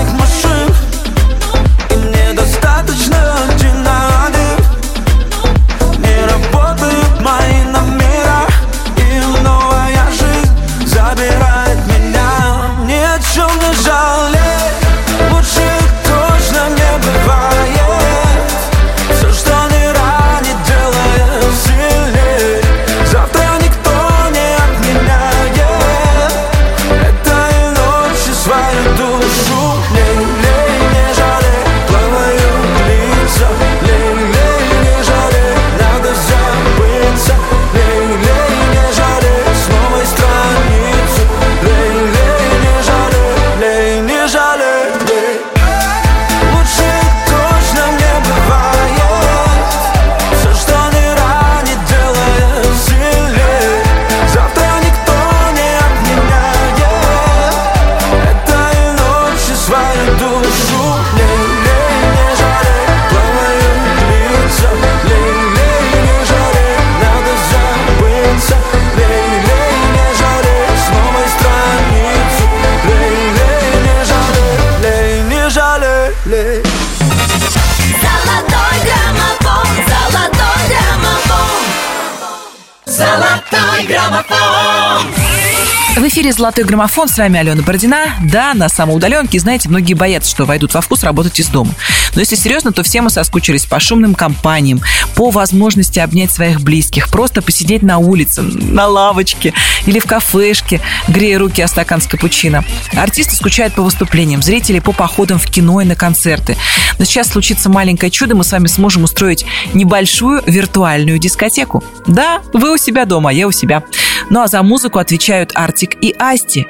эфире «Золотой граммофон». С вами Алена Бородина. Да, на самоудаленке. Знаете, многие боятся, что войдут во вкус работать из дома. Но если серьезно, то все мы соскучились по шумным компаниям, по возможности обнять своих близких, просто посидеть на улице, на лавочке или в кафешке, грея руки о стакан с капучино. Артисты скучают по выступлениям, зрители по походам в кино и на концерты. Но сейчас случится маленькое чудо, мы с вами сможем устроить небольшую виртуальную дискотеку. Да, вы у себя дома, а я у себя. Ну а за музыку отвечают Артик и Асти.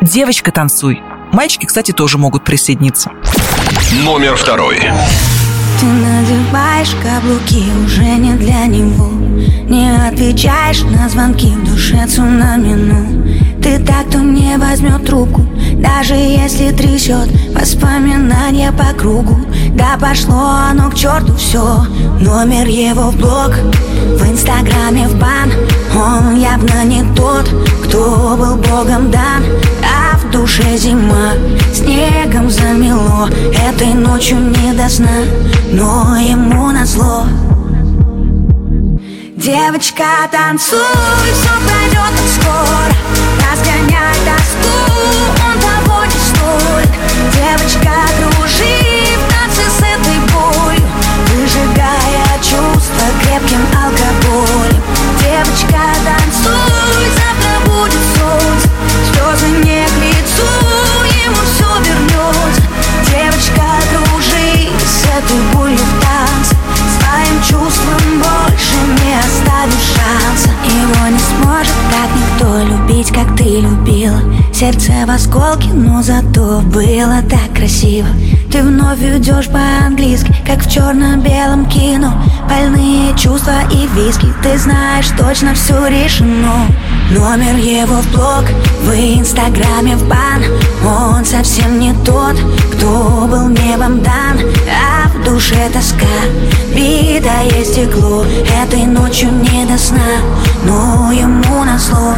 Девочка, танцуй. Мальчики, кстати, тоже могут присоединиться. Номер второй. Ты надеваешь каблуки уже не для него Не отвечаешь на звонки в душе цунами, ну Ты так, кто не возьмет трубку Даже если трясет воспоминания по кругу Да пошло оно к черту все Номер его в блог В инстаграме в бан. Он явно не тот, кто был богом дан. А в душе зима Снегом замело. Этой ночью не до сна Но ему назло Девочка, танцуй, все пройдет так скоро. Разгоняй тоску, он того не стоит. Девочка, кружи крепким алкоголем. Девочка, танцуй, завтра будет солнце. Слезы не к лицу, ему все вернется Девочка, кружи с этой болью в танце. Своим чувствам больше не оставишь шанса. Его не сможет так никто любить, как ты любила. Сердце в осколке, но зато было так красиво. Ты вновь идешь по-английски, как в черно-белом кино Больные чувства и виски, ты знаешь, точно все решено. Номер его в блог, в инстаграме в бан. Он совсем не тот, кто был небом дан. А в душе тоска, битое стекло. Этой ночью не до сна, но ему назло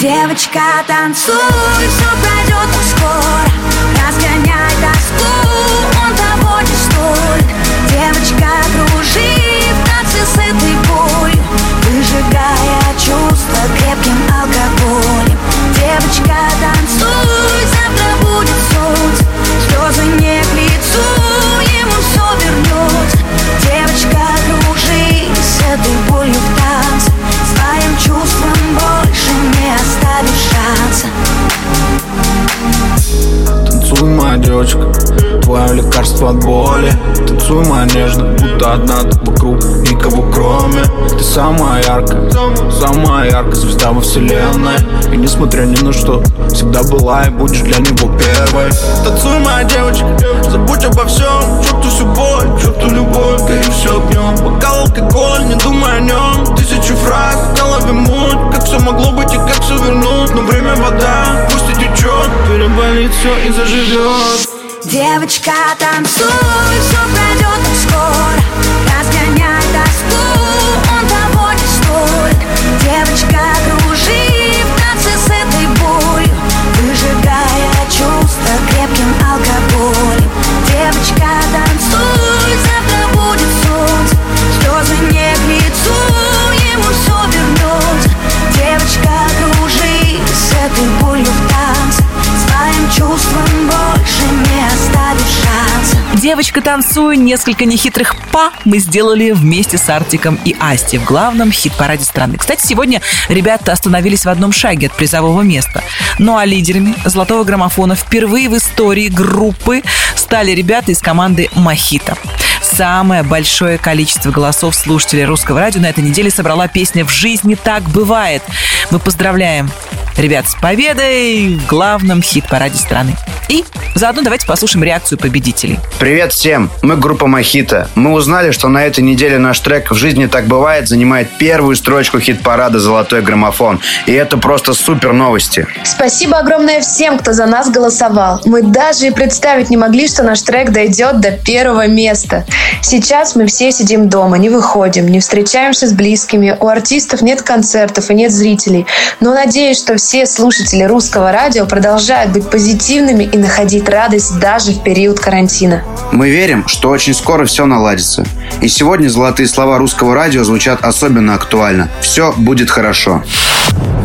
Девочка, танцуй, все пройдет так скоро. Разгоняй тоску, он того не стоит Девочка, кружи в танце с этой болью Выжигая чувства крепким алкоголем. Девочка, танцуй, завтра будет солнце Слезы не Танцуй, моя девочка, твое лекарство от боли. Танцуй, моя нежно, будто одна ты вокруг, никого кроме. Ты самая яркая, самая яркая звезда во вселенной. И несмотря ни на что, всегда была и будешь для него первой. Танцуй, моя девочка, забудь обо всем Черту всю боль, черту любовь, гори все огнем Бокал алкоголь, не думай о нем Тысячу фраз, в голове муть Как все могло быть и как все вернуть. Но время вода, Переболит все и заживет Девочка, танцуй, все пройдет скоро Девочка, танцуй, несколько нехитрых па мы сделали вместе с Артиком и Асти в главном хит-параде страны. Кстати, сегодня ребята остановились в одном шаге от призового места. Ну а лидерами золотого граммофона впервые в истории группы стали ребята из команды «Мохито». Самое большое количество голосов слушателей русского радио на этой неделе собрала песня «В жизни так бывает». Мы поздравляем ребят с победой в главном хит-параде страны. И заодно давайте послушаем реакцию победителей. Привет всем! Мы группа Мохито. Мы узнали, что на этой неделе наш трек «В жизни так бывает» занимает первую строчку хит-парада «Золотой граммофон». И это просто супер новости. Спасибо огромное всем, кто за нас голосовал. Мы даже и представить не могли, что наш трек дойдет до первого места. Сейчас мы все сидим дома, не выходим, не встречаемся с близкими, у артистов нет концертов и нет зрителей. Но надеюсь, что все слушатели русского радио продолжают быть позитивными и находить радость даже в период карантина. Мы верим, что очень скоро все наладится. И сегодня золотые слова русского радио звучат особенно актуально. Все будет хорошо.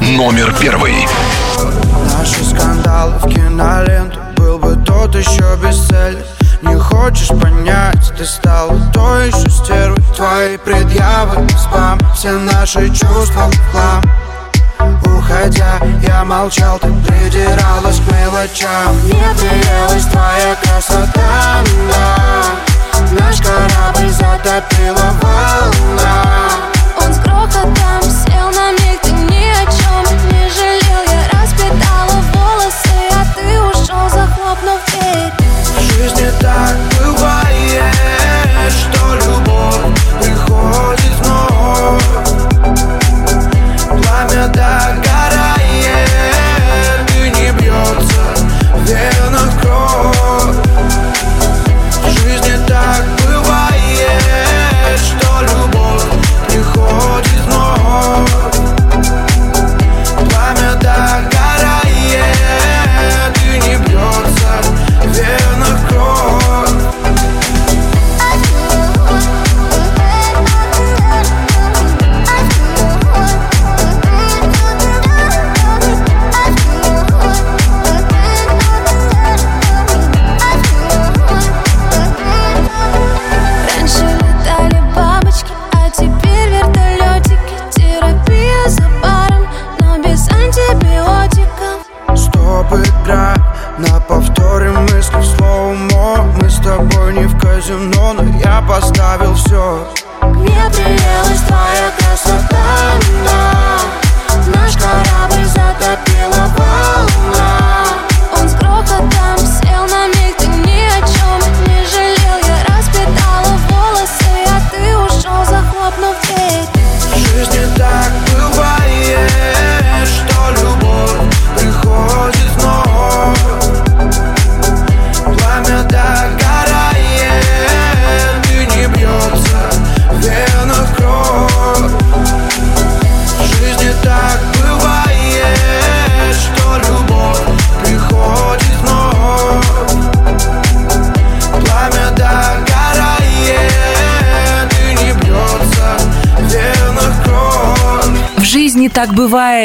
Номер первый. Наши скандалы в киноленту Был бы тот еще бестселлер Не хочешь понять, ты стала той еще стервой. Твои предъявы, спам, все наши чувства в хлам. Уходя, я молчал, ты придиралась к мелочам. Мне приелась твоя красота, да. Наш корабль затопила волна. Он с грохотом сел на миг, ты ни о чем не жалел. Я распитала волосы, а ты ушел, захлопнув жизни так бывает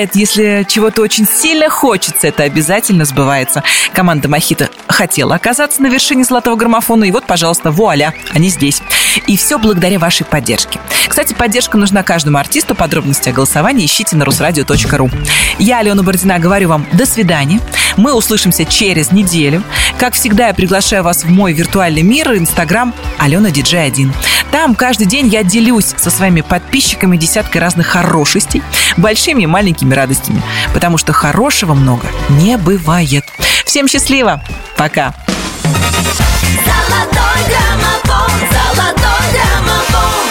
бывает. Если чего-то очень сильно хочется, это обязательно сбывается. Команда Мохито хотела оказаться на вершине золотого граммофона, и вот, пожалуйста, вуаля, они здесь. И все благодаря вашей поддержке. Кстати, поддержка нужна каждому артисту. Подробности о голосовании ищите на русрадио.ру. Я, Алена Бородина, говорю вам до свидания. Мы услышимся через неделю. Как всегда, я приглашаю вас в мой виртуальный мир, Инстаграм Алена Диджей 1. Там каждый день я делюсь со своими подписчиками десяткой разных хорошестей, большими и маленькими радостями, потому что хорошего много не бывает. Всем счастливо! Пока! Золотой граммофон, золотой граммофон